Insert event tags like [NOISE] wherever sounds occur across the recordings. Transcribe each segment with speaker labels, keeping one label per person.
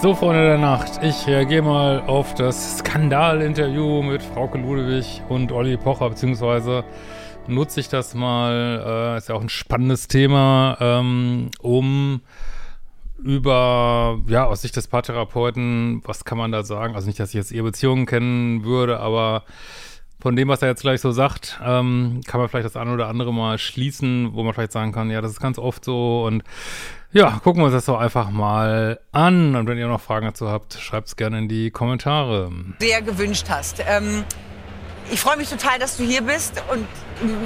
Speaker 1: So, Freunde der Nacht, ich reagiere mal auf das Skandalinterview mit Frauke Ludewig und Olli Pocher, beziehungsweise nutze ich das mal, äh, ist ja auch ein spannendes Thema, ähm, um über, ja, aus Sicht des Paartherapeuten, was kann man da sagen? Also nicht, dass ich jetzt ihre Beziehungen kennen würde, aber von dem, was er jetzt gleich so sagt, ähm, kann man vielleicht das eine oder andere mal schließen, wo man vielleicht sagen kann, ja, das ist ganz oft so und ja, gucken wir uns das doch einfach mal an. Und wenn ihr noch Fragen dazu habt, schreibt es gerne in die Kommentare.
Speaker 2: sehr gewünscht hast. Ähm, ich freue mich total, dass du hier bist und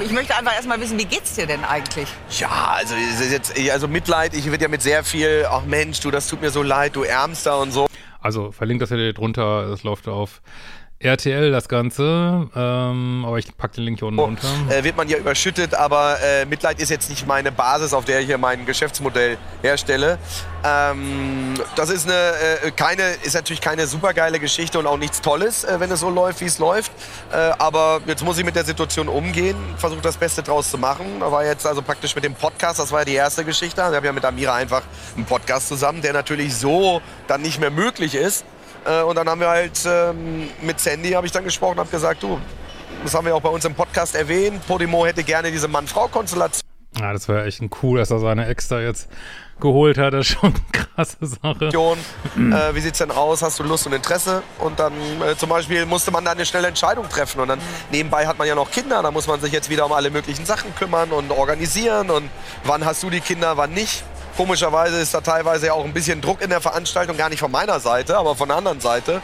Speaker 2: ich möchte einfach erstmal wissen, wie geht's dir denn eigentlich?
Speaker 3: Ja, also jetzt, also Mitleid, ich werde ja mit sehr viel, ach Mensch, du, das tut mir so leid, du Ärmster und so.
Speaker 1: Also verlinkt das hier drunter, das läuft auf RTL das Ganze, ähm, aber ich packe den Link hier unten runter.
Speaker 3: Äh, wird man ja überschüttet, aber äh, Mitleid ist jetzt nicht meine Basis, auf der ich hier mein Geschäftsmodell herstelle. Ähm, das ist eine, äh, keine, ist natürlich keine supergeile Geschichte und auch nichts Tolles, äh, wenn es so läuft, wie es läuft. Äh, aber jetzt muss ich mit der Situation umgehen, versuche das Beste draus zu machen. Da war jetzt also praktisch mit dem Podcast, das war ja die erste Geschichte. Wir haben ja mit Amira einfach einen Podcast zusammen, der natürlich so dann nicht mehr möglich ist. Äh, und dann haben wir halt ähm, mit Sandy habe ich dann gesprochen, habe gesagt, du, das haben wir auch bei uns im Podcast erwähnt. Podimo hätte gerne diese Mann-Frau-Konstellation.
Speaker 1: Ja, das wäre echt ein cool, dass er seine Ex da jetzt geholt hat. Das ist schon eine krasse Sache.
Speaker 3: äh, wie sieht's denn aus? Hast du Lust und Interesse? Und dann äh, zum Beispiel musste man da eine schnelle Entscheidung treffen. Und dann nebenbei hat man ja noch Kinder. Da muss man sich jetzt wieder um alle möglichen Sachen kümmern und organisieren. Und wann hast du die Kinder, wann nicht? Komischerweise ist da teilweise auch ein bisschen Druck in der Veranstaltung, gar nicht von meiner Seite, aber von der anderen Seite.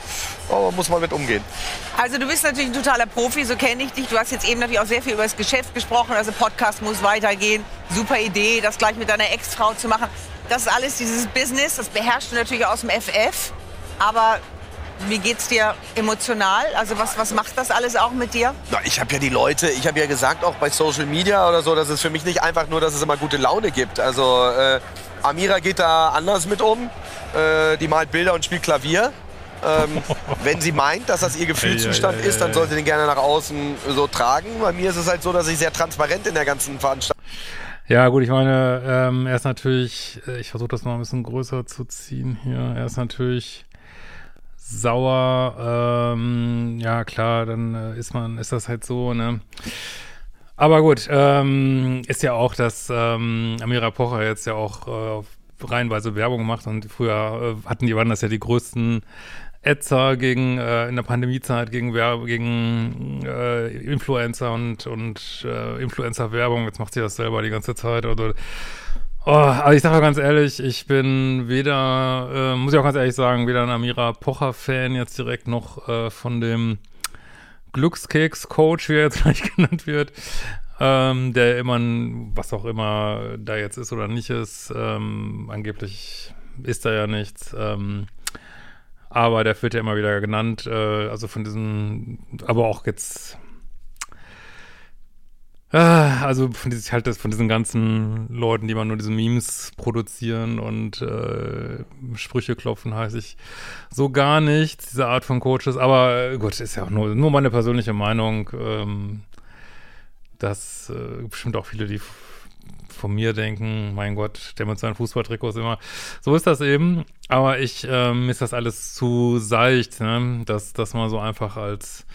Speaker 3: Aber muss man mit umgehen.
Speaker 2: Also du bist natürlich ein totaler Profi, so kenne ich dich. Du hast jetzt eben natürlich auch sehr viel über das Geschäft gesprochen. Also Podcast muss weitergehen. Super Idee, das gleich mit deiner Ex-Frau zu machen. Das ist alles dieses Business, das beherrschst du natürlich aus dem FF. Aber wie geht's dir emotional? Also was, was macht das alles auch mit dir?
Speaker 3: Na, ich habe ja die Leute, ich habe ja gesagt, auch bei Social Media oder so, dass es für mich nicht einfach nur, dass es immer gute Laune gibt. Also äh, Amira geht da anders mit um. Äh, die malt Bilder und spielt Klavier. Ähm, [LAUGHS] wenn sie meint, dass das ihr Gefühlszustand ist, dann soll sie den gerne nach außen so tragen. Bei mir ist es halt so, dass ich sehr transparent in der ganzen Veranstaltung
Speaker 1: Ja, gut, ich meine, ähm, er ist natürlich, äh, ich versuche das mal ein bisschen größer zu ziehen hier. Er ist natürlich sauer. Ähm, ja, klar, dann äh, ist man, ist das halt so, ne? Aber gut, ähm, ist ja auch, dass ähm, Amira Pocher jetzt ja auch äh, reihenweise Werbung macht und früher äh, hatten die waren das ja die größten Etzer gegen äh, in der Pandemiezeit gegen Werbe, gegen äh, Influencer und und äh, Influencer-Werbung. Jetzt macht sie das selber die ganze Zeit. Also, oh, also ich sage auch ganz ehrlich, ich bin weder, äh, muss ich auch ganz ehrlich sagen, weder ein Amira Pocher-Fan jetzt direkt noch äh, von dem Glückskeks-Coach, wie er jetzt [LAUGHS] gleich genannt wird, ähm, der immer, was auch immer da jetzt ist oder nicht ist, ähm, angeblich ist da ja nichts, ähm, aber der wird ja immer wieder genannt, äh, also von diesen, aber auch jetzt, also von diesen, halt das, von diesen ganzen Leuten, die man nur diese Memes produzieren und äh, Sprüche klopfen, heiße ich so gar nicht, diese Art von Coaches, aber äh, gut, ist ja auch nur, nur meine persönliche Meinung, ähm, dass äh, bestimmt auch viele, die von mir denken, mein Gott, der mit seinen Fußballtrikots immer. So ist das eben. Aber ich, ähm, ist das alles zu seicht, ne? dass das mal so einfach als,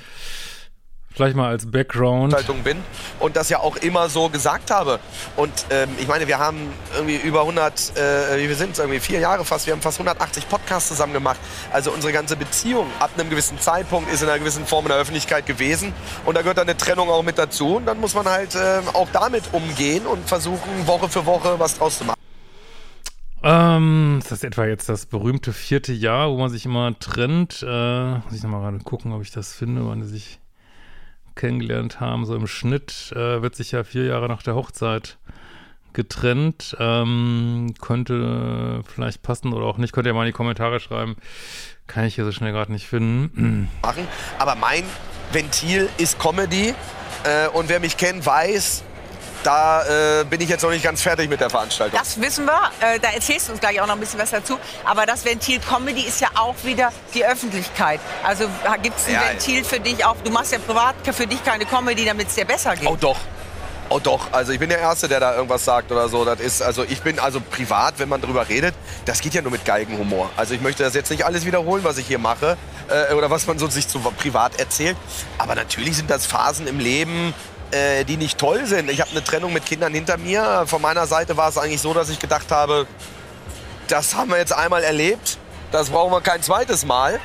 Speaker 1: vielleicht mal als Background.
Speaker 3: Bin und das ja auch immer so gesagt habe. Und ähm, ich meine, wir haben irgendwie über 100, äh, wie wir sind irgendwie vier Jahre fast, wir haben fast 180 Podcasts zusammen gemacht. Also unsere ganze Beziehung ab einem gewissen Zeitpunkt ist in einer gewissen Form in der Öffentlichkeit gewesen und da gehört dann eine Trennung auch mit dazu und dann muss man halt ähm, auch damit umgehen und versuchen Woche für Woche was draus zu machen.
Speaker 1: Ähm, ist das etwa jetzt das berühmte vierte Jahr, wo man sich immer trennt? Äh, muss ich nochmal gerade gucken, ob ich das finde, wann sich kennengelernt haben. So im Schnitt äh, wird sich ja vier Jahre nach der Hochzeit getrennt. Ähm, könnte vielleicht passen oder auch nicht. Könnt ihr mal in die Kommentare schreiben. Kann ich hier so schnell gerade nicht finden.
Speaker 3: machen. Aber mein Ventil ist Comedy. Äh, und wer mich kennt, weiß, da äh, bin ich jetzt noch nicht ganz fertig mit der Veranstaltung.
Speaker 2: Das wissen wir. Äh, da erzählst du uns gleich auch noch ein bisschen was dazu. Aber das Ventil Comedy ist ja auch wieder die Öffentlichkeit. Also gibt es ein
Speaker 3: Ja,
Speaker 2: Ventil für dich auch? Du machst ja privat für dich keine Comedy, damit es dir besser geht.
Speaker 3: Oh doch. Oh doch, also ich bin der Erste, der da irgendwas sagt oder so. Das ist, also ich bin also privat, wenn man drüber redet, das geht ja nur mit Geigenhumor. Also ich möchte das jetzt nicht alles wiederholen, was ich hier mache äh, oder was man so sich zu privat erzählt. Aber natürlich sind das Phasen im Leben, äh, die nicht toll sind. Ich habe eine Trennung mit Kindern hinter mir. Von meiner Seite war es eigentlich so, dass ich gedacht habe, das haben wir jetzt einmal erlebt, das brauchen wir kein zweites Mal.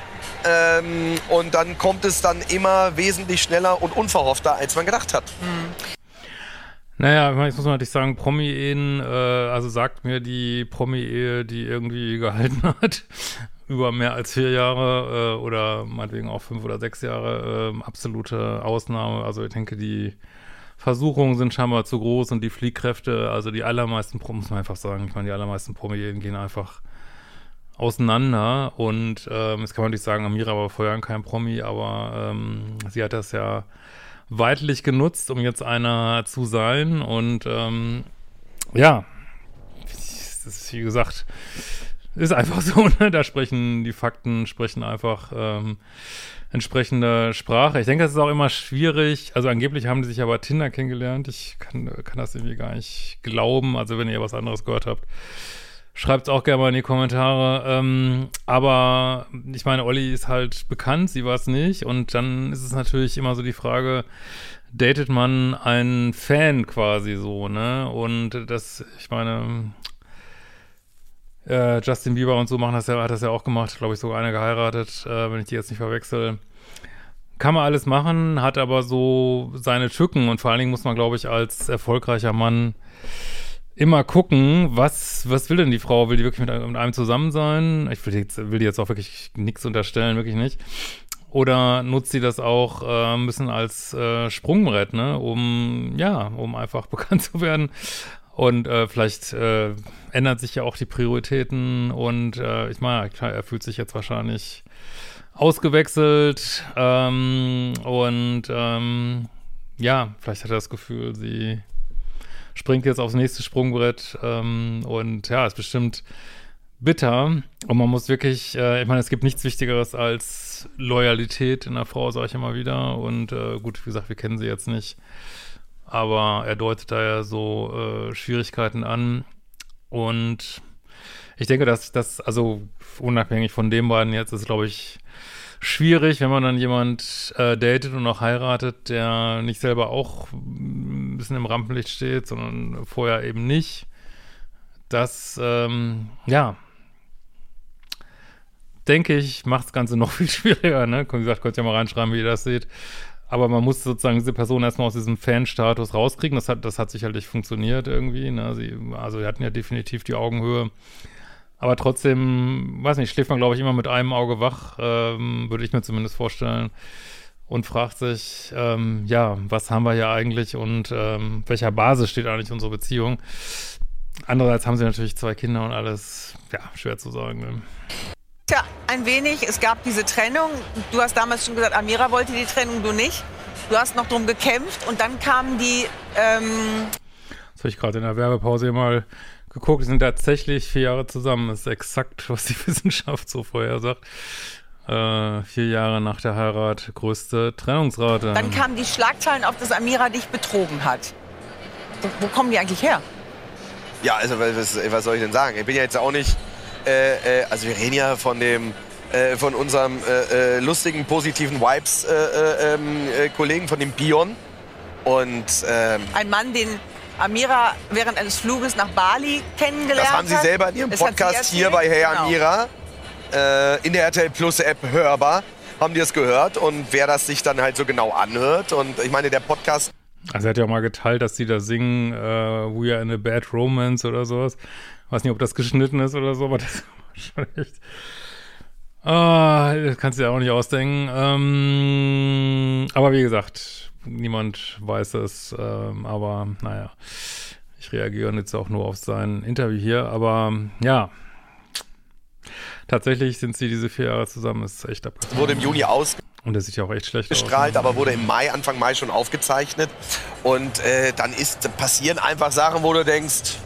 Speaker 3: Ähm, und dann kommt es dann immer wesentlich schneller und unverhoffter, als man gedacht hat.
Speaker 1: Naja, ich meine, jetzt muss man natürlich sagen, Promi-Ehen, äh, also sagt mir die Promi-Ehe, die irgendwie gehalten [LAUGHS] hat, über mehr als vier Jahre äh, oder meinetwegen auch fünf oder sechs Jahre, äh, absolute Ausnahme. Also ich denke, die Versuchungen sind scheinbar zu groß und die Fliehkräfte, also die allermeisten, muss man einfach sagen, ich meine, die allermeisten Promi-Ehen gehen einfach auseinander und ähm, jetzt kann man natürlich sagen, Amira war vorher kein Promi, aber ähm, sie hat das ja weitlich genutzt, um jetzt einer zu sein und ähm, ja, das ist wie gesagt, ist einfach so, ne? da sprechen die Fakten, sprechen einfach ähm, entsprechende Sprache. Ich denke, es ist auch immer schwierig, also angeblich haben die sich aber Tinder kennengelernt, ich kann, kann das irgendwie gar nicht glauben, also wenn ihr was anderes gehört habt, Schreibt es auch gerne mal in die Kommentare. Ähm, aber ich meine, Olli ist halt bekannt, sie war es nicht. Und dann ist es natürlich immer so die Frage, datet man einen Fan quasi so, ne? Und das, ich meine, äh, Justin Bieber und so machen das ja, hat das ja auch gemacht, glaube ich, sogar eine geheiratet, äh, wenn ich die jetzt nicht verwechsel. Kann man alles machen, hat aber so seine Tücken und vor allen Dingen muss man, glaube ich, als erfolgreicher Mann immer gucken, was, was will denn die Frau? Will die wirklich mit einem, mit einem zusammen sein? Ich will jetzt, will die jetzt auch wirklich nichts unterstellen, wirklich nicht. Oder nutzt sie das auch äh, ein bisschen als äh, Sprungbrett, ne? Um, ja, um einfach [LAUGHS] bekannt zu werden. Und äh, vielleicht äh, ändert sich ja auch die Prioritäten und äh, ich meine, klar, er fühlt sich jetzt wahrscheinlich ausgewechselt ähm, und ähm, ja, vielleicht hat er das Gefühl, sie springt jetzt aufs nächste Sprungbrett ähm, und ja, ist bestimmt bitter. Und man muss wirklich, äh, ich meine, es gibt nichts Wichtigeres als Loyalität in einer Frau, sage ich immer wieder. Und äh, gut, wie gesagt, wir kennen sie jetzt nicht, aber er deutet da ja so äh, Schwierigkeiten an und ich denke, dass das, also unabhängig von dem beiden jetzt, ist glaube ich schwierig, wenn man dann jemand äh, datet und auch heiratet, der nicht selber auch ein bisschen im Rampenlicht steht, sondern vorher eben nicht. Das, ähm, ja, denke ich, macht das Ganze [LAUGHS] noch viel schwieriger. Ne? Wie gesagt, könnt ihr mal reinschreiben, wie ihr das seht. Aber man muss sozusagen diese Person erstmal aus diesem Fan-Status rauskriegen. Das hat, das hat sicherlich funktioniert irgendwie. Ne? Sie, also, wir hatten ja definitiv die Augenhöhe. Aber trotzdem, weiß nicht, schläft man, glaube ich, immer mit einem Auge wach, ähm, würde ich mir zumindest vorstellen. Und fragt sich, ähm, ja, was haben wir hier eigentlich und ähm, welcher Basis steht eigentlich unsere Beziehung? Andererseits haben sie natürlich zwei Kinder und alles, ja, schwer zu sagen. Ne?
Speaker 2: Tja, ein wenig. Es gab diese Trennung. Du hast damals schon gesagt, Amira wollte die Trennung, du nicht. Du hast noch drum gekämpft und dann kamen die. Ähm
Speaker 1: Das habe ich gerade in der Werbepause hier mal geguckt. Die sind tatsächlich vier Jahre zusammen. Das ist exakt, was die [LAUGHS] Wissenschaft so vorher sagt. Äh, vier Jahre nach der Heirat, größte Trennungsrate.
Speaker 2: dann kamen die Schlagzeilen auf, dass Amira dich betrogen hat. Wo, wo kommen die eigentlich her?
Speaker 3: Ja, also was, was soll ich denn sagen? Ich bin ja jetzt auch nicht, äh, äh, also wir reden ja von dem, äh, von unserem äh, äh, lustigen, positiven Vibes äh, äh, ähm, äh, Kollegen, von dem Bion. Und ähm,
Speaker 2: Ein Mann, den Amira während eines Fluges nach Bali kennengelernt
Speaker 3: das haben sie
Speaker 2: hat.
Speaker 3: selber in ihrem
Speaker 2: Das hat
Speaker 3: Podcast hier bei Hey
Speaker 2: Genau.
Speaker 3: Amira äh, in der RTL Plus App hörbar. Haben die das gehört und wer das sich dann halt so genau anhört. Und ich meine, der Podcast
Speaker 1: Also er hat ja auch mal geteilt, dass die da singen, äh, We are in a bad romance oder sowas. Weiß nicht, ob das geschnitten ist oder so, aber [LAUGHS] das war schon echt. Ah, das kannst du dir auch nicht ausdenken. Ähm, aber wie gesagt, niemand weiß es. Ähm, aber naja, ich reagiere jetzt auch nur auf sein Interview hier. Aber ja, tatsächlich sind sie diese vier Jahre zusammen. Ist echt abgefahren.
Speaker 3: Wurde im Juni ausgestrahlt,
Speaker 1: Und der sieht ja auch echt schlecht aus.
Speaker 3: aber wurde im Mai, Anfang Mai schon aufgezeichnet. Und äh, dann ist, passieren einfach Sachen, wo du denkst,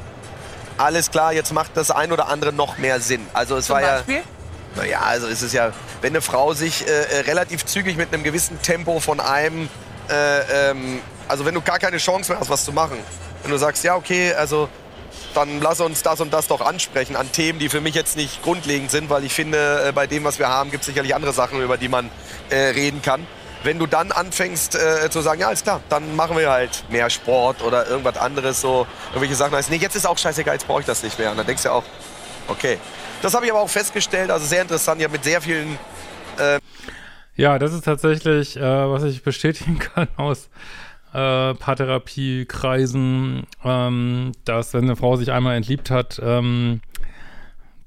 Speaker 3: alles klar, jetzt macht das ein oder andere noch mehr Sinn. Also es
Speaker 2: Zum
Speaker 3: war ja.
Speaker 2: Beispiel?
Speaker 3: Naja, also es ist ja, wenn eine Frau sich äh, äh, relativ zügig mit einem gewissen Tempo von einem, äh, ähm, also wenn du gar keine Chance mehr hast, was zu machen, wenn du sagst, ja okay, also dann lass uns das und das doch ansprechen an Themen, die für mich jetzt nicht grundlegend sind, weil ich finde, äh, bei dem, was wir haben, gibt es sicherlich andere Sachen, über die man äh, reden kann. Wenn du dann anfängst äh, zu sagen, ja, alles klar, dann machen wir halt mehr Sport oder irgendwas anderes, so irgendwelche Sachen. Heißt, nee, jetzt ist auch scheißegal, jetzt brauche ich das nicht mehr. Und dann denkst du ja auch, okay. Das habe ich aber auch festgestellt, also sehr interessant. Habe mit sehr vielen
Speaker 1: Ja, das ist tatsächlich, äh, was ich bestätigen [LAUGHS] kann aus äh, Paartherapiekreisen, ähm, dass wenn eine Frau sich einmal entliebt hat, ähm,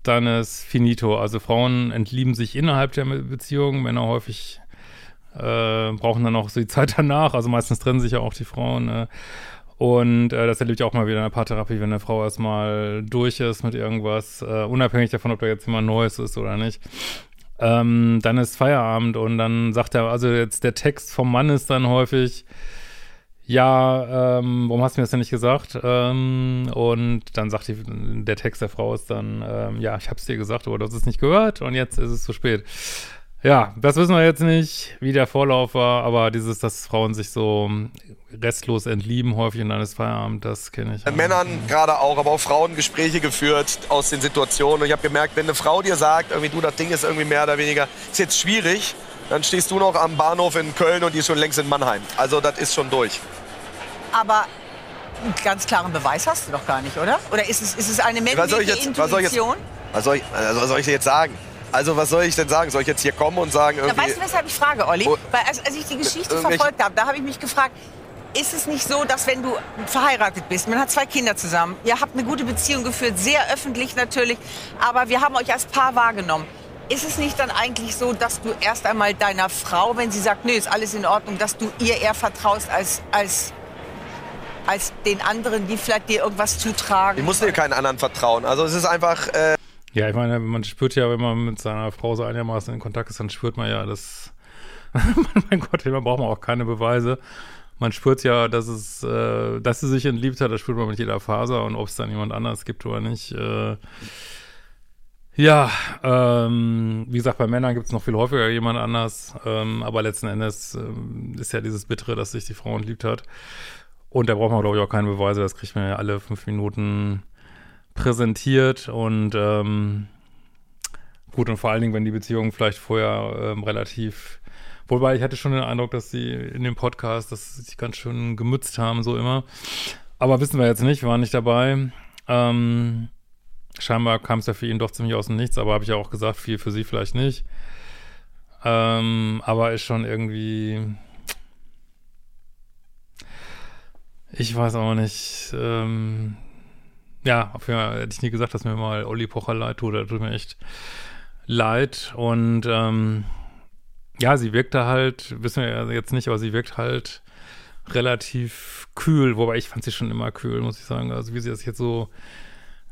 Speaker 1: dann ist finito. Also Frauen entlieben sich innerhalb der Beziehung, Männer häufig äh, brauchen dann auch so die Zeit danach. Also meistens trennen sich ja auch die Frauen. Äh, und äh, das erlebe ich auch mal wieder in der Paartherapie, wenn eine Frau erstmal durch ist mit irgendwas, äh, unabhängig davon, ob da jetzt jemand Neues ist oder nicht. Ähm, dann ist Feierabend und dann sagt er, also jetzt der Text vom Mann ist dann häufig, ja, ähm, warum hast du mir das denn nicht gesagt? Ähm, und dann sagt die, der Text der Frau ist dann, ähm, ja, ich hab's dir gesagt, aber du hast es nicht gehört und jetzt ist es zu spät. Ja, das wissen wir jetzt nicht, wie der Vorlauf war, aber dieses, dass Frauen sich so restlos entlieben häufig dann ist Feierabend, das kenne ich. ja.
Speaker 3: Männern gerade auch, aber auch Frauen Gespräche geführt aus den Situationen. Und ich habe gemerkt, wenn eine Frau dir sagt, irgendwie du, das Ding ist irgendwie mehr oder weniger, ist jetzt schwierig, dann stehst du noch am Bahnhof in Köln und die ist schon längst in Mannheim. Also das ist schon durch.
Speaker 2: Aber einen ganz klaren Beweis hast du doch gar nicht, oder? Oder ist es, ist es eine
Speaker 3: Was soll ich
Speaker 2: männliche
Speaker 3: jetzt, was soll ich jetzt,
Speaker 2: Intuition?
Speaker 3: was soll ich, also was soll ich dir jetzt sagen? Also was soll ich denn sagen? Soll ich jetzt hier kommen und sagen
Speaker 2: Na,
Speaker 3: irgendwie...
Speaker 2: weißt du, weshalb ich frage, Olli? Weil als, als ich die Geschichte verfolgt habe, da habe ich mich gefragt, ist es nicht so, dass wenn du verheiratet bist, man hat zwei Kinder zusammen, ihr habt eine gute Beziehung geführt, sehr öffentlich natürlich, aber wir haben euch als Paar wahrgenommen. Ist es nicht dann eigentlich so, dass du erst einmal deiner Frau, wenn sie sagt, nee, ist alles in Ordnung, dass du ihr eher vertraust als, als, als den anderen, die vielleicht dir irgendwas zutragen?
Speaker 3: Ich muss dir keinen anderen vertrauen. Also es ist einfach... Äh,
Speaker 1: Ja, ich meine, man spürt ja, wenn man mit seiner Frau so einigermaßen in Kontakt ist, dann spürt man ja, dass, [LAUGHS] mein Gott, da braucht man auch keine Beweise. Man spürt ja, dass es, äh, dass sie sich entliebt hat, das spürt man mit jeder Faser und ob es dann jemand anders gibt oder nicht. Äh, ja, ähm, wie gesagt, bei Männern gibt es noch viel häufiger jemand anders, ähm, aber letzten Endes ähm, ist ja dieses Bittere, dass sich die Frau entliebt hat. Und da braucht man, glaube ich, auch keine Beweise, das kriegt man ja alle fünf Minuten präsentiert und ähm, gut und vor allen Dingen, wenn die Beziehung vielleicht vorher ähm, relativ, wobei ich hatte schon den Eindruck, dass sie in dem Podcast, dass sie sich ganz schön gemützt haben, so immer. Aber wissen wir jetzt nicht, wir waren nicht dabei. Ähm, scheinbar kam es ja für ihn doch ziemlich aus dem Nichts, aber habe ich ja auch gesagt, viel für sie vielleicht nicht. Ähm, aber ist schon irgendwie, ich weiß auch nicht, ähm, ja, auf jeden Fall hätte ich nie gesagt, dass mir mal Olli Pocher leid tut. Er tut mir echt leid. Und ähm, ja, sie wirkte halt, wissen wir ja jetzt nicht, aber sie wirkt halt relativ kühl. Wobei ich fand sie schon immer kühl, muss ich sagen. Also wie sie das jetzt so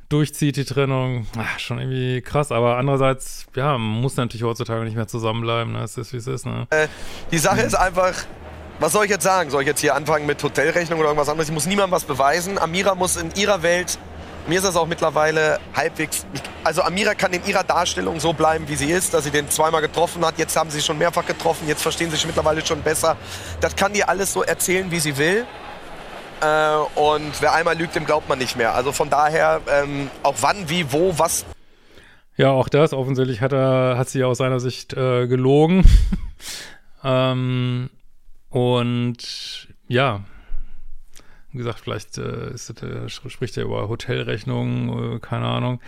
Speaker 1: durchzieht, die Trennung, ach, schon irgendwie krass. Aber andererseits, ja, man muss natürlich heutzutage nicht mehr zusammenbleiben. Ne? Ist, wie es ist. Ne?
Speaker 3: Die Sache ist einfach, was soll ich jetzt sagen? Soll ich jetzt hier anfangen mit Hotelrechnung oder irgendwas anderes? Ich muss niemandem was beweisen. Amira muss in ihrer Welt, mir ist das auch mittlerweile halbwegs, also Amira kann in ihrer Darstellung so bleiben, wie sie ist, dass sie den zweimal getroffen hat. Jetzt haben sie schon mehrfach getroffen, jetzt verstehen sie sich mittlerweile schon besser. Das kann die alles so erzählen, wie sie will. Äh, und wer einmal lügt, dem glaubt man nicht mehr. Also von daher, ähm, auch wann, wie, wo, was
Speaker 1: Ja, auch das. Offensichtlich hat er, hat sie aus seiner Sicht äh, gelogen. [LAUGHS] ähm, und ja, wie gesagt, vielleicht äh, ist äh, spricht er über Hotelrechnungen, äh, keine Ahnung.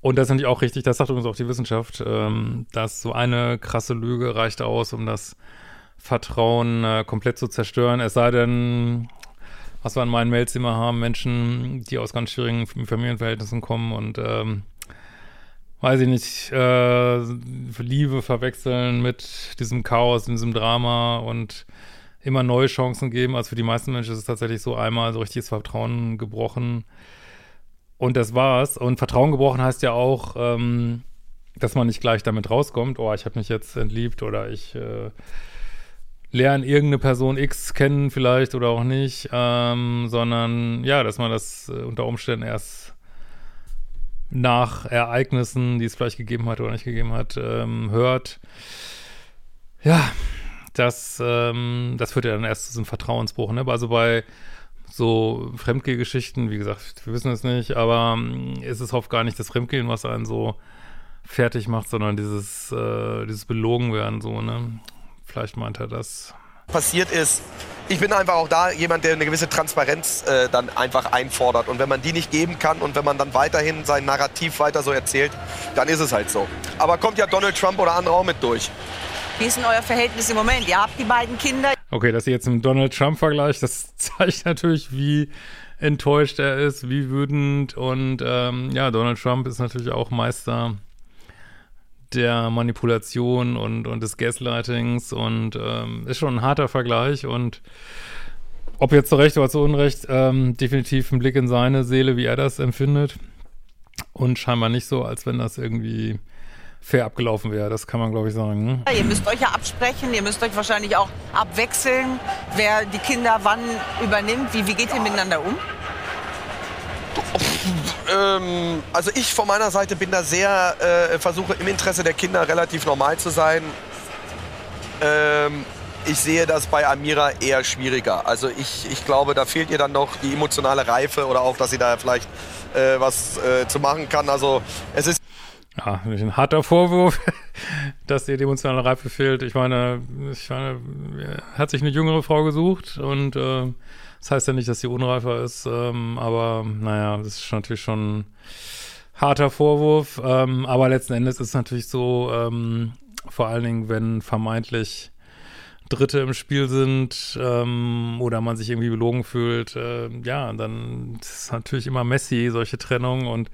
Speaker 1: Und das ist natürlich auch richtig, das sagt übrigens auch die Wissenschaft, ähm, dass so eine krasse Lüge reicht aus, um das Vertrauen äh, komplett zu zerstören. Es sei denn, was wir in meinen Mails immer haben, Menschen, die aus ganz schwierigen Familienverhältnissen kommen und ähm, weiß ich nicht, äh, Liebe verwechseln mit diesem Chaos, diesem Drama und immer neue Chancen geben. Also für die meisten Menschen ist es tatsächlich so einmal so richtiges Vertrauen gebrochen. Und das war's. Und Vertrauen gebrochen heißt ja auch, ähm, dass man nicht gleich damit rauskommt, oh, ich habe mich jetzt entliebt oder ich äh, lerne irgendeine Person X kennen vielleicht oder auch nicht, ähm, sondern ja, dass man das äh, unter Umständen erst nach Ereignissen, die es vielleicht gegeben hat oder nicht gegeben hat, ähm, hört. Ja, das, ähm, das führt ja dann erst zu einem Vertrauensbruch. Ne? Also bei so Fremdgehgeschichten, wie gesagt, wir wissen es nicht, aber ähm, ist es oft gar nicht das Fremdgehen, was einen so fertig macht, sondern dieses, äh, dieses Belogenwerden so, ne? Vielleicht meint er das.
Speaker 3: Passiert ist, ich bin einfach auch da jemand, der eine gewisse Transparenz äh, dann einfach einfordert. Und wenn man die nicht geben kann und wenn man dann weiterhin sein Narrativ weiter so erzählt, dann ist es halt so. Aber kommt ja Donald Trump oder andere auch mit durch.
Speaker 2: Wie ist denn euer Verhältnis im Moment? Ihr habt die beiden Kinder.
Speaker 1: Okay, dass ihr jetzt mit Donald Trump vergleicht, das [LAUGHS] zeigt natürlich, wie enttäuscht er ist, wie wütend. Und ähm, ja, Donald Trump ist natürlich auch Meister der Manipulation und, und des Gaslightings und ähm, ist schon ein harter Vergleich und ob jetzt zu Recht oder zu Unrecht, ähm, definitiv ein Blick in seine Seele, wie er das empfindet und scheinbar nicht so, als wenn das irgendwie fair abgelaufen wäre, das kann man glaube ich sagen. Ne?
Speaker 2: Ihr müsst euch ja absprechen, ihr müsst euch wahrscheinlich auch abwechseln, wer die Kinder wann übernimmt. Wie, wie geht ihr miteinander um?
Speaker 3: Ähm, also ich von meiner Seite bin da sehr, äh, versuche im Interesse der Kinder relativ normal zu sein. Ähm, ich sehe das bei Amira eher schwieriger. Also ich, ich glaube, da fehlt ihr dann noch die emotionale Reife oder auch, dass sie da vielleicht äh, was äh, zu machen kann. Also es ist
Speaker 1: ja, ein harter Vorwurf, [LAUGHS] dass ihr die emotionale Reife fehlt. Ich meine, ich meine, hat sich eine jüngere Frau gesucht und äh, das heißt ja nicht, dass sie unreifer ist, ähm, aber naja, das ist natürlich schon ein harter Vorwurf. Ähm, aber letzten Endes ist es natürlich so, ähm, vor allen Dingen, wenn vermeintlich Dritte im Spiel sind ähm, oder man sich irgendwie belogen fühlt, äh, ja, dann ist es natürlich immer messy, solche Trennungen und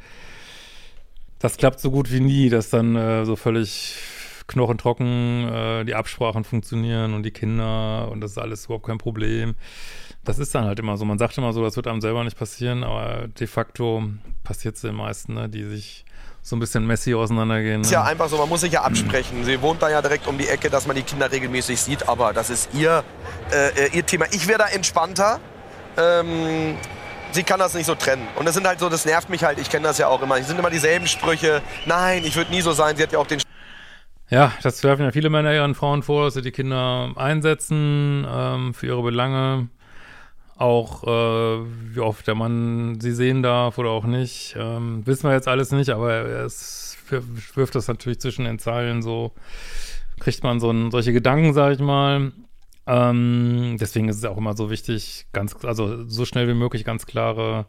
Speaker 1: das klappt so gut wie nie, dass dann äh, so völlig knochentrocken äh, die Absprachen funktionieren und die Kinder und das ist alles überhaupt kein Problem. Das ist dann halt immer so. Man sagt immer so, das wird einem selber nicht passieren, aber de facto passiert es den meisten, ne, die sich so ein bisschen messy auseinandergehen. Ne?
Speaker 3: Ist ja einfach so, man muss sich ja absprechen. Sie wohnt da ja direkt um die Ecke, dass man die Kinder regelmäßig sieht, aber das ist ihr, äh, ihr Thema. Ich wäre da entspannter. Ähm, sie kann das nicht so trennen. Und das sind halt so, das nervt mich halt, ich kenne das ja auch immer. Es sind immer dieselben Sprüche. Nein, ich würde nie so sein. Sie hat ja auch den
Speaker 1: ja, das werfen ja viele Männer ihren Frauen vor, dass sie die Kinder einsetzen ähm, für ihre Belange. Auch äh, wie oft der Mann sie sehen darf oder auch nicht. Ähm, wissen wir jetzt alles nicht, aber es wirft das natürlich zwischen den Zeilen so, kriegt man so ein, solche Gedanken, sag ich mal. Ähm, deswegen ist es auch immer so wichtig, ganz, also so schnell wie möglich ganz klare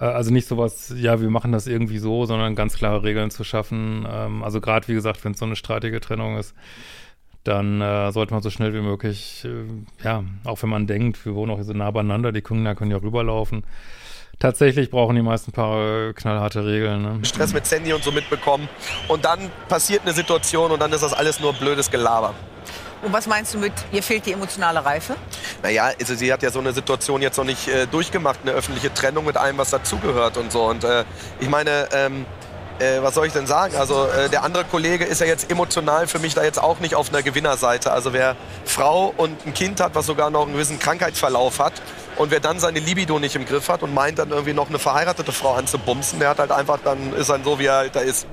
Speaker 1: äh, also nicht sowas, ja, wir machen das irgendwie so, sondern ganz klare Regeln zu schaffen. Ähm, also gerade, wie gesagt, wenn es so eine streitige Trennung ist, dann äh, sollte man so schnell wie möglich, äh, ja, auch wenn man denkt, wir wohnen auch so nah beieinander, die Kinder können ja rüberlaufen. Tatsächlich brauchen die meisten Paare knallharte Regeln. Ne?
Speaker 3: Stress mit Sandy und so mitbekommen. Und dann passiert eine Situation und dann ist das alles nur blödes Gelaber.
Speaker 2: Und was meinst du mit, ihr fehlt die emotionale Reife?
Speaker 3: Naja, also sie hat ja so eine Situation jetzt noch nicht äh, durchgemacht, eine öffentliche Trennung mit allem, was dazugehört und so. Und äh, ich meine, ähm, äh, was soll ich denn sagen? Also äh, der andere Kollege ist ja jetzt emotional für mich da jetzt auch nicht auf einer Gewinnerseite. Also wer Frau und ein Kind hat, was sogar noch einen gewissen Krankheitsverlauf hat und wer dann seine Libido nicht im Griff hat und meint dann irgendwie noch eine verheiratete Frau anzubumsen, der hat halt einfach, dann ist dann so, wie er halt da ist.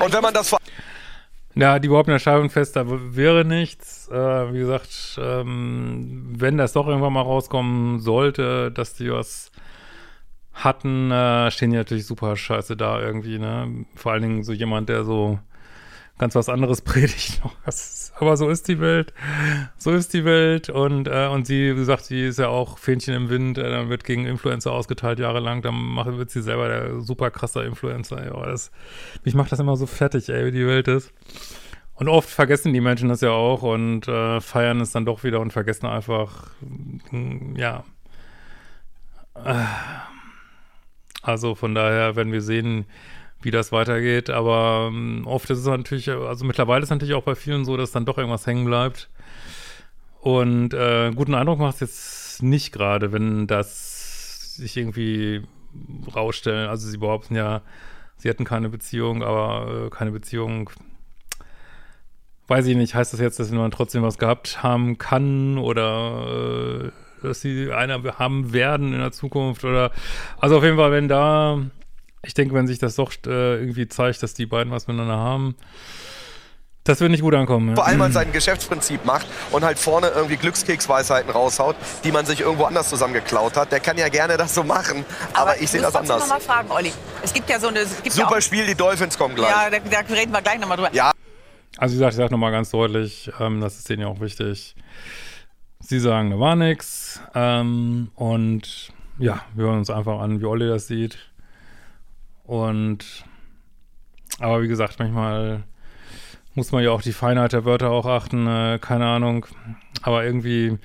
Speaker 3: Und wenn man das
Speaker 1: ja, die überhaupt Scheidung fest, da wäre nichts. Äh, wie gesagt, ähm, wenn das doch irgendwann mal rauskommen sollte, dass die was hatten, äh, stehen die natürlich super scheiße da irgendwie, ne? Vor allen Dingen so jemand, der so ganz was anderes [LAUGHS] predigt. Aber so ist die Welt. So ist die Welt. Und, äh, und sie, wie gesagt, sie ist ja auch Fähnchen im Wind. Äh, dann wird gegen Influencer ausgeteilt jahrelang. Dann macht, wird sie selber der super krasser Influencer. Ja, das, mich macht das immer so fertig, ey, wie die Welt ist. Und oft vergessen die Menschen das ja auch und äh, feiern es dann doch wieder und vergessen einfach, mm, ja, Also von daher werden wir sehen, wie das weitergeht. Aber ähm, oft ist es natürlich, also mittlerweile ist es natürlich auch bei vielen so, dass dann doch irgendwas hängen bleibt. Und äh, guten Eindruck macht es jetzt nicht gerade, wenn das sich irgendwie rausstellen. Also sie behaupten ja, sie hätten keine Beziehung, aber äh, keine Beziehung. Weiß ich nicht, heißt das jetzt, dass man trotzdem was gehabt haben kann oder äh, dass sie einer haben werden in der Zukunft oder also auf jeden Fall, wenn da, ich denke, wenn sich das doch äh, irgendwie zeigt, dass die beiden was miteinander haben, das wird nicht gut ankommen.
Speaker 3: Vor allem, weil sein Geschäftsprinzip macht und halt vorne irgendwie Glückskeksweisheiten raushaut, die man sich irgendwo anders zusammengeklaut hat. Der kann ja gerne das so machen, aber, aber ich sehe das anders. Ich
Speaker 2: muss mal fragen, Olli. Es gibt ja so eine... Es gibt
Speaker 3: Super
Speaker 2: ja
Speaker 3: Spiel, die Dolphins kommen gleich.
Speaker 2: Ja, da, da reden wir gleich nochmal drüber.
Speaker 3: Ja.
Speaker 1: Also wie gesagt, ich sage nochmal ganz deutlich, ähm, das ist denen ja auch wichtig. Sie sagen, da war nichts. Ähm, und ja, wir hören uns einfach an, wie Olli das sieht. Und aber wie gesagt, manchmal muss man ja auch die Feinheit der Wörter auch achten, äh, keine Ahnung. Aber irgendwie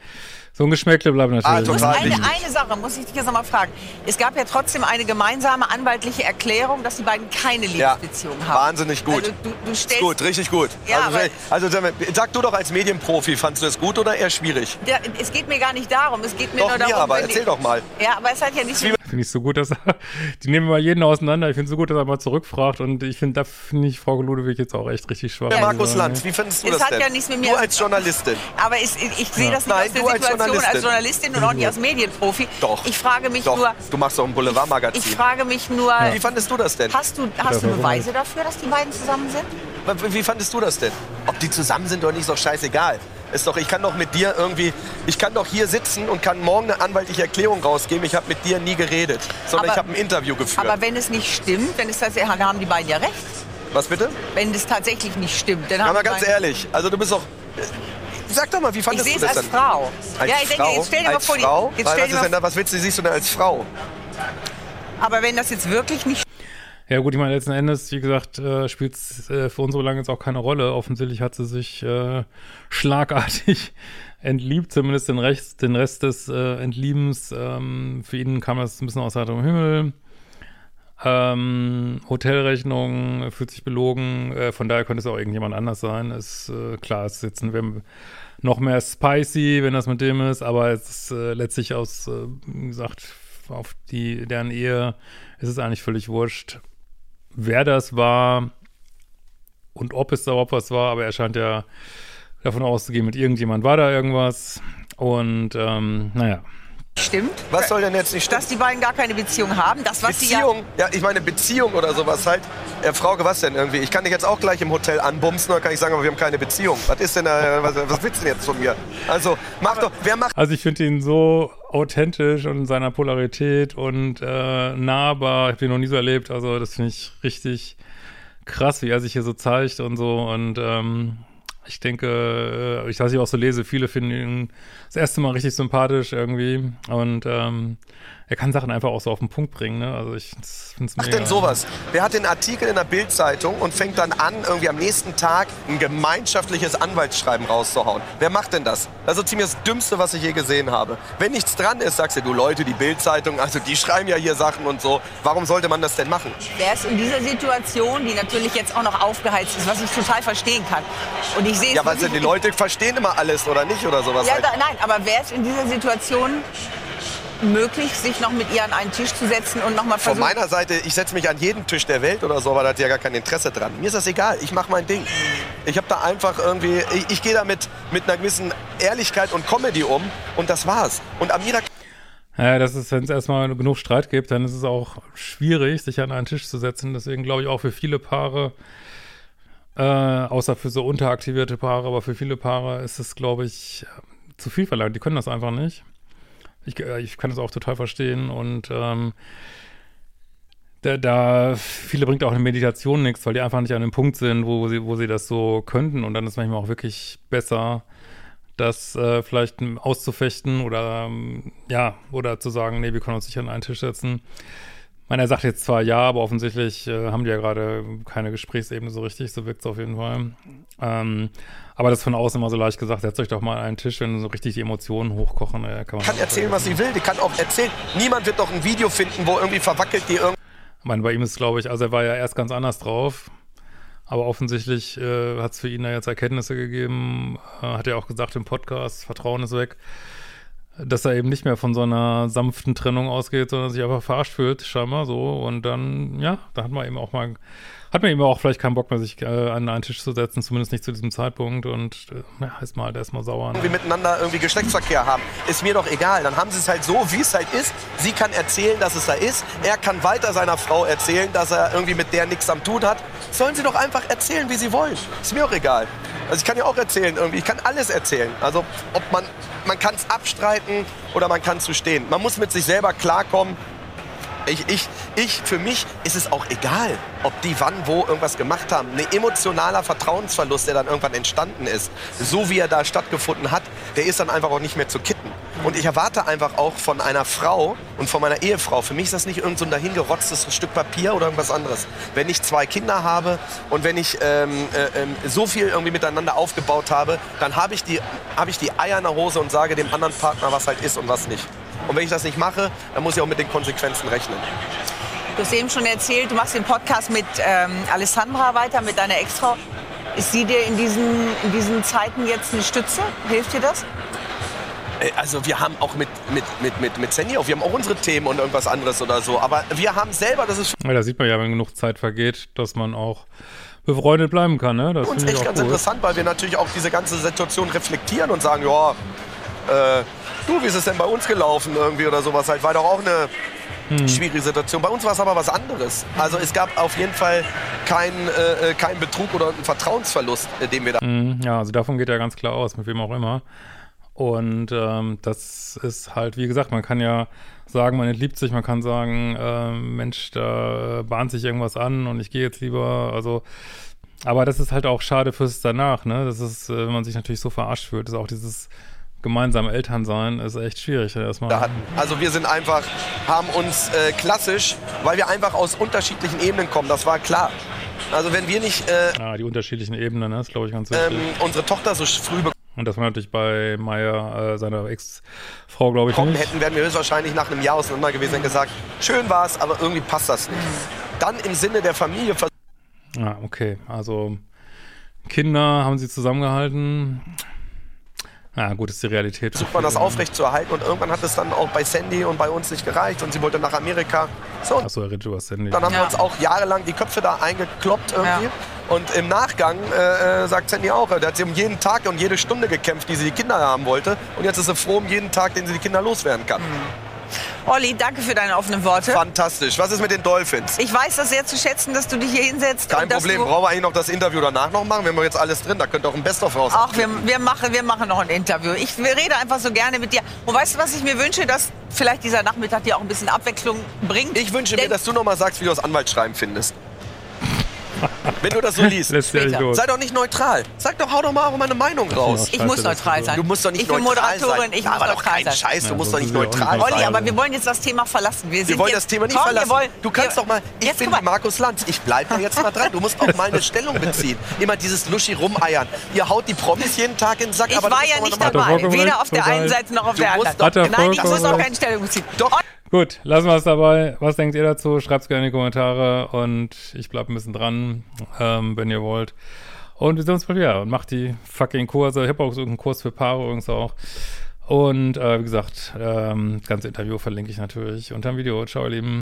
Speaker 1: so ein Geschmäckle bleibt natürlich.
Speaker 2: Ah, eine, eine Sache muss ich dich jetzt nochmal fragen. Es gab ja trotzdem eine gemeinsame anwaltliche Erklärung, dass die beiden keine Lebensbeziehung
Speaker 3: ja,
Speaker 2: haben.
Speaker 3: Wahnsinnig gut. Also
Speaker 2: du, du stellst
Speaker 3: gut, richtig gut.
Speaker 2: Ja,
Speaker 3: also, also, sag du doch als Medienprofi, fandest du das gut oder eher schwierig?
Speaker 2: Der, es geht mir gar nicht darum. Es geht mir
Speaker 3: doch,
Speaker 2: nur darum.
Speaker 3: Mir aber erzähl
Speaker 2: die,
Speaker 3: doch mal.
Speaker 2: Ja, aber es hat ja nicht.
Speaker 1: Finde ich so gut, dass er, die nehmen mal jeden auseinander. Ich finde es so gut, dass er mal zurückfragt und ich finde, da finde ich Frau Ludewig jetzt auch echt richtig schwach.
Speaker 3: Ja, Markus Lanz, wie findest du
Speaker 2: es
Speaker 3: das
Speaker 2: hat
Speaker 3: denn?
Speaker 2: Ja nichts mit mir
Speaker 3: du als Journalistin.
Speaker 2: Aber ich, ich sehe das nicht
Speaker 3: Nein,
Speaker 2: aus der Situation
Speaker 3: Journalistin.
Speaker 2: als Journalistin und auch nicht als Medienprofi.
Speaker 3: Doch.
Speaker 2: Ich frage mich
Speaker 3: Doch.
Speaker 2: nur.
Speaker 3: Du machst doch ein Boulevardmagazin.
Speaker 2: Ich frage mich nur.
Speaker 3: Wie fandest du das denn?
Speaker 2: Hast du, hast du Beweise dafür, dass die beiden zusammen sind?
Speaker 3: Wie fandest du das denn? Ob die zusammen sind oder nicht, ist doch scheißegal. Ist doch, ich kann doch mit dir irgendwie, ich kann doch hier sitzen und kann morgen eine anwaltliche Erklärung rausgeben. Ich habe mit dir nie geredet, sondern
Speaker 2: Aber-
Speaker 3: ich habe ein Interview geführt.
Speaker 2: Aber wenn es nicht stimmt, wenn es tatsächlich, dann haben die beiden ja recht.
Speaker 3: Was bitte?
Speaker 2: Wenn es tatsächlich nicht stimmt, dann
Speaker 3: Ja,
Speaker 2: haben
Speaker 3: mal
Speaker 2: die
Speaker 3: ganz
Speaker 2: beiden-
Speaker 3: ehrlich, also du bist doch. Sag doch mal, wie
Speaker 2: Ich
Speaker 3: fandest
Speaker 2: sehe
Speaker 3: du
Speaker 2: es
Speaker 3: das
Speaker 2: als
Speaker 3: denn?
Speaker 2: Frau.
Speaker 3: Als
Speaker 2: ja, ich denke,
Speaker 3: Frau?
Speaker 2: jetzt stell dir mal vor, die,
Speaker 3: Frau?
Speaker 2: jetzt
Speaker 3: Weil,
Speaker 2: stell
Speaker 3: was,
Speaker 2: dir
Speaker 3: ist denn
Speaker 2: mal,
Speaker 3: da, was willst du, siehst du denn als Frau?
Speaker 2: aber wenn das jetzt wirklich nicht
Speaker 1: Ja gut, ich meine, letzten Endes, wie gesagt, äh, spielt es äh, für uns so lange jetzt auch keine Rolle. Offensichtlich hat sie sich äh, schlagartig [LAUGHS] entliebt, zumindest den Rest, den Rest des äh, Entliebens. Ähm, für ihn kam das ein bisschen aus heiterem Himmel. Ähm, Hotelrechnung fühlt sich belogen, äh, von daher könnte es auch irgendjemand anders sein. Ist äh, klar, es ein, wir- noch mehr spicy, wenn das mit dem ist, aber es ist äh, letztlich aus, äh, wie gesagt, auf die deren Ehe ist es eigentlich völlig wurscht, wer das war und ob es da überhaupt was war, aber er scheint ja davon auszugehen, mit irgendjemand war da irgendwas und ähm, naja.
Speaker 2: Stimmt,
Speaker 3: Was soll denn jetzt nicht stimmen?
Speaker 2: dass die beiden gar keine Beziehung haben, das was sie ja
Speaker 3: Beziehung, ja, ich meine Beziehung oder sowas halt. Ja, Frauke, was denn irgendwie? Ich kann dich jetzt auch gleich im Hotel anbumsen, oder kann ich sagen, aber wir haben keine Beziehung. Was ist denn da, was, was willst du denn jetzt von mir? Also, mach doch, wer macht
Speaker 1: Also ich finde ihn so authentisch und in seiner Polarität und äh, nahbar. Ich habe ihn noch nie so erlebt. Also das finde ich richtig krass, wie er sich hier so zeigt und so. Und ähm, ich denke, äh, ich weiß, ich auch so lese, viele finden ihn das erste Mal richtig sympathisch irgendwie. Und ähm, er kann Sachen einfach auch so auf den Punkt bringen. Ne? Also ich finde es
Speaker 3: Ach denn sowas? Wer hat den Artikel in der Bildzeitung und fängt dann an, irgendwie am nächsten Tag ein gemeinschaftliches Anwaltsschreiben rauszuhauen? Wer macht denn das? Das ist so ziemlich das Dümmste, was ich je gesehen habe. Wenn nichts dran ist, sagst du, du Leute, die Bildzeitung, also die schreiben ja hier Sachen und so. Warum sollte man das denn machen?
Speaker 2: Wer ist in dieser Situation, die natürlich jetzt auch noch aufgeheizt ist, was ich total verstehen kann. Und ich sehe es
Speaker 3: Ja, weil die Leute verstehen immer alles oder nicht oder sowas.
Speaker 2: Ja,
Speaker 3: halt.
Speaker 2: da, nein, aber wäre es in dieser Situation möglich, sich noch mit ihr an einen Tisch zu setzen und nochmal
Speaker 3: Von
Speaker 2: versuchen...
Speaker 3: meiner Seite, ich setze mich an jeden Tisch der Welt oder so, aber da hat ja gar kein Interesse dran. Mir ist das egal, ich mache mein Ding. Ich habe da einfach irgendwie, ich, ich gehe da mit, mit einer gewissen Ehrlichkeit und Comedy um und das war's. Und Amira
Speaker 1: Ja, das ist, wenn es erstmal genug Streit gibt, dann ist es auch schwierig, sich an einen Tisch zu setzen. Deswegen glaube ich auch für viele Paare, äh, außer für so unteraktivierte Paare, aber für viele Paare ist es, glaube ich, zu viel verlangt. Die können das einfach nicht. Ich, äh, ich kann das auch total verstehen und ähm, da, da viele bringt auch eine Meditation nichts, weil die einfach nicht an dem Punkt sind, wo sie, wo sie das so könnten. Und dann ist manchmal auch wirklich besser, das äh, vielleicht auszufechten oder ähm, ja, oder zu sagen, nee, wir können uns nicht an einen Tisch setzen. Meine, er sagt jetzt zwar ja, aber offensichtlich äh, haben die ja gerade keine Gesprächsebene so richtig, so wirkt es auf jeden Fall. Ähm, aber das ist von außen immer so leicht gesagt, setzt euch doch mal an einen Tisch, wenn so richtig die Emotionen hochkochen. Äh, kann, man
Speaker 3: kann erzählen, was sie will, die kann auch erzählen. Niemand wird doch ein Video finden, wo irgendwie verwackelt die irgendwie.
Speaker 1: Ich meine, bei ihm ist glaube ich, also er war ja erst ganz anders drauf. Aber offensichtlich äh, hat es für ihn da jetzt Erkenntnisse gegeben, äh, hat er auch gesagt im Podcast, Vertrauen ist weg dass er eben nicht mehr von so einer sanften Trennung ausgeht, sondern sich einfach verarscht fühlt, scheinbar so. Und dann, ja, da hat man eben auch mal, hat man eben auch vielleicht keinen Bock mehr, sich äh, an einen Tisch zu setzen, zumindest nicht zu diesem Zeitpunkt. Und äh, ja, ist mal halt erstmal sauer.
Speaker 3: Ne? Irgendwie miteinander irgendwie Geschlechtsverkehr haben. Ist mir doch egal. Dann haben sie es halt so, wie es halt ist. Sie kann erzählen, dass es da ist. Er kann weiter seiner Frau erzählen, dass er irgendwie mit der nichts am Tun hat. Sollen sie doch einfach erzählen, wie sie wollen. Ist mir auch egal. Also ich kann ja auch erzählen irgendwie. Ich kann alles erzählen. Also ob man man kann es abstreiten oder man kann zu stehen. Man muss mit sich selber klarkommen. Ich, ich, ich, für mich ist es auch egal, ob die wann, wo irgendwas gemacht haben. Ein emotionaler Vertrauensverlust, der dann irgendwann entstanden ist, so wie er da stattgefunden hat, der ist dann einfach auch nicht mehr zu kitten. Und ich erwarte einfach auch von einer Frau und von meiner Ehefrau, für mich ist das nicht irgend so ein dahingerotztes Stück Papier oder irgendwas anderes. Wenn ich zwei Kinder habe und wenn ich ähm, äh, ähm, so viel irgendwie miteinander aufgebaut habe, dann habe ich, die, hab ich die Eier in der Hose und sage dem anderen Partner, was halt ist und was nicht. Und wenn ich das nicht mache, dann muss ich auch mit den Konsequenzen rechnen.
Speaker 2: Du hast eben schon erzählt, du machst den Podcast mit ähm, Alessandra weiter, mit deiner Ex-Frau. Ist sie dir in diesen, in diesen Zeiten jetzt eine Stütze? Hilft dir das?
Speaker 3: Äh, also wir haben auch mit, mit, mit, mit, mit auch, wir haben auch unsere Themen und irgendwas anderes oder so. Aber wir haben selber, das ist
Speaker 1: Ja, da sieht man ja, wenn genug Zeit vergeht, dass man auch befreundet bleiben kann. Ne? Das
Speaker 3: uns echt ganz cool. interessant, weil wir natürlich auch diese ganze Situation reflektieren und sagen, ja, äh, du, wie ist es denn bei uns gelaufen irgendwie oder sowas halt, war doch auch eine hm. schwierige Situation. Bei uns war es aber was anderes. Also es gab auf jeden Fall keinen äh, äh kein Betrug oder einen Vertrauensverlust, äh, den wir da...
Speaker 1: Hm, ja, also davon geht er ganz klar aus, mit wem auch immer. Und ähm, das ist halt, wie gesagt, man kann ja sagen, man entliebt sich, man kann sagen, äh, Mensch, da bahnt sich irgendwas an und ich gehe jetzt lieber, also aber das ist halt auch schade fürs danach, ne? Das ist, äh, wenn man sich natürlich so verarscht fühlt, ist auch dieses gemeinsame Elternsein ist echt schwierig erstmal.
Speaker 3: Also wir sind einfach, haben uns äh, klassisch, weil wir einfach aus unterschiedlichen Ebenen kommen, das war klar. Also wenn wir nicht... Äh,
Speaker 1: ah, die unterschiedlichen Ebenen, ne? das glaube ich ganz wichtig. Ähm,
Speaker 3: unsere Tochter so früh bekommen
Speaker 1: und das war natürlich bei Maya, äh, seiner Ex-Frau, glaube ich,
Speaker 3: Kommen nicht. hätten, wären wir höchstwahrscheinlich nach einem Jahr auseinander gewesen und gesagt, schön war es, aber irgendwie passt das nicht. Dann im Sinne der Familie...
Speaker 1: Ah, okay. Also Kinder haben sie zusammengehalten. Ja, gut, ist die Realität.
Speaker 3: Versucht man das aufrecht zu erhalten und irgendwann hat es dann auch bei Sandy und bei uns nicht gereicht und sie wollte nach Amerika.
Speaker 1: So, Achso, er redet über Sandy.
Speaker 3: Dann haben ja. wir uns auch jahrelang die Köpfe da eingekloppt irgendwie. Ja. Und im Nachgang äh, äh sagt Sandy auch, der hat sie um jeden Tag und jede Stunde gekämpft, die sie die Kinder haben wollte. Und jetzt ist sie froh um jeden Tag, den sie die Kinder loswerden kann. Mhm.
Speaker 2: Olli, danke für deine offenen Worte.
Speaker 3: Fantastisch. Was ist mit den Dolphins?
Speaker 2: Ich weiß das sehr zu schätzen, dass du dich hier hinsetzt.
Speaker 3: Kein Problem. Brauchen wir eigentlich noch das Interview danach noch machen? Wir haben jetzt alles drin. Da könnte auch ein Best-of raus.
Speaker 2: Ach, wir, wir, machen, wir machen noch ein Interview. Ich rede einfach so gerne mit dir. Und weißt du, was ich mir wünsche? Dass vielleicht dieser Nachmittag dir auch ein bisschen Abwechslung bringt.
Speaker 3: Ich wünsche Denn mir, dass du noch mal sagst, wie du das Anwaltsschreiben findest. Wenn du das so liest. Sei doch nicht neutral. Sag doch, hau doch mal auch mal eine Meinung raus.
Speaker 2: Ich muss neutral sein.
Speaker 3: Du musst doch nicht
Speaker 2: ich bin
Speaker 3: neutral
Speaker 2: Moderatorin,
Speaker 3: ich
Speaker 2: ja, muss
Speaker 3: aber
Speaker 2: neutral
Speaker 3: doch sein. Scheiß, du ja, musst doch nicht neutral sein.
Speaker 2: Olli, aber wir wollen jetzt das Thema verlassen.
Speaker 3: Wir, wir wollen das Thema nicht komm, verlassen. Wollen, du kannst doch mal, ich bin wie Markus Lanz, ich bleib da jetzt mal dran. Du musst auch mal eine Stellung beziehen. Immer dieses Luschi rumeiern. Ihr haut die Promis jeden Tag in den Sack.
Speaker 2: Ich war ja nicht dabei, weder auf der einen Seite noch auf der anderen. Nein, ich muss auch keine Stellung beziehen.
Speaker 1: Doch. Gut, lassen wir es dabei. Was denkt ihr dazu? Schreibt es gerne in die Kommentare und ich bleibe ein bisschen dran, ähm, wenn ihr wollt. Und wir sehen uns mal wieder und macht die fucking Kurse. Ich habe auch so einen Kurs für Paare übrigens auch. Und äh, wie gesagt, ähm, das ganze Interview verlinke ich natürlich unter dem Video. Ciao, ihr Lieben.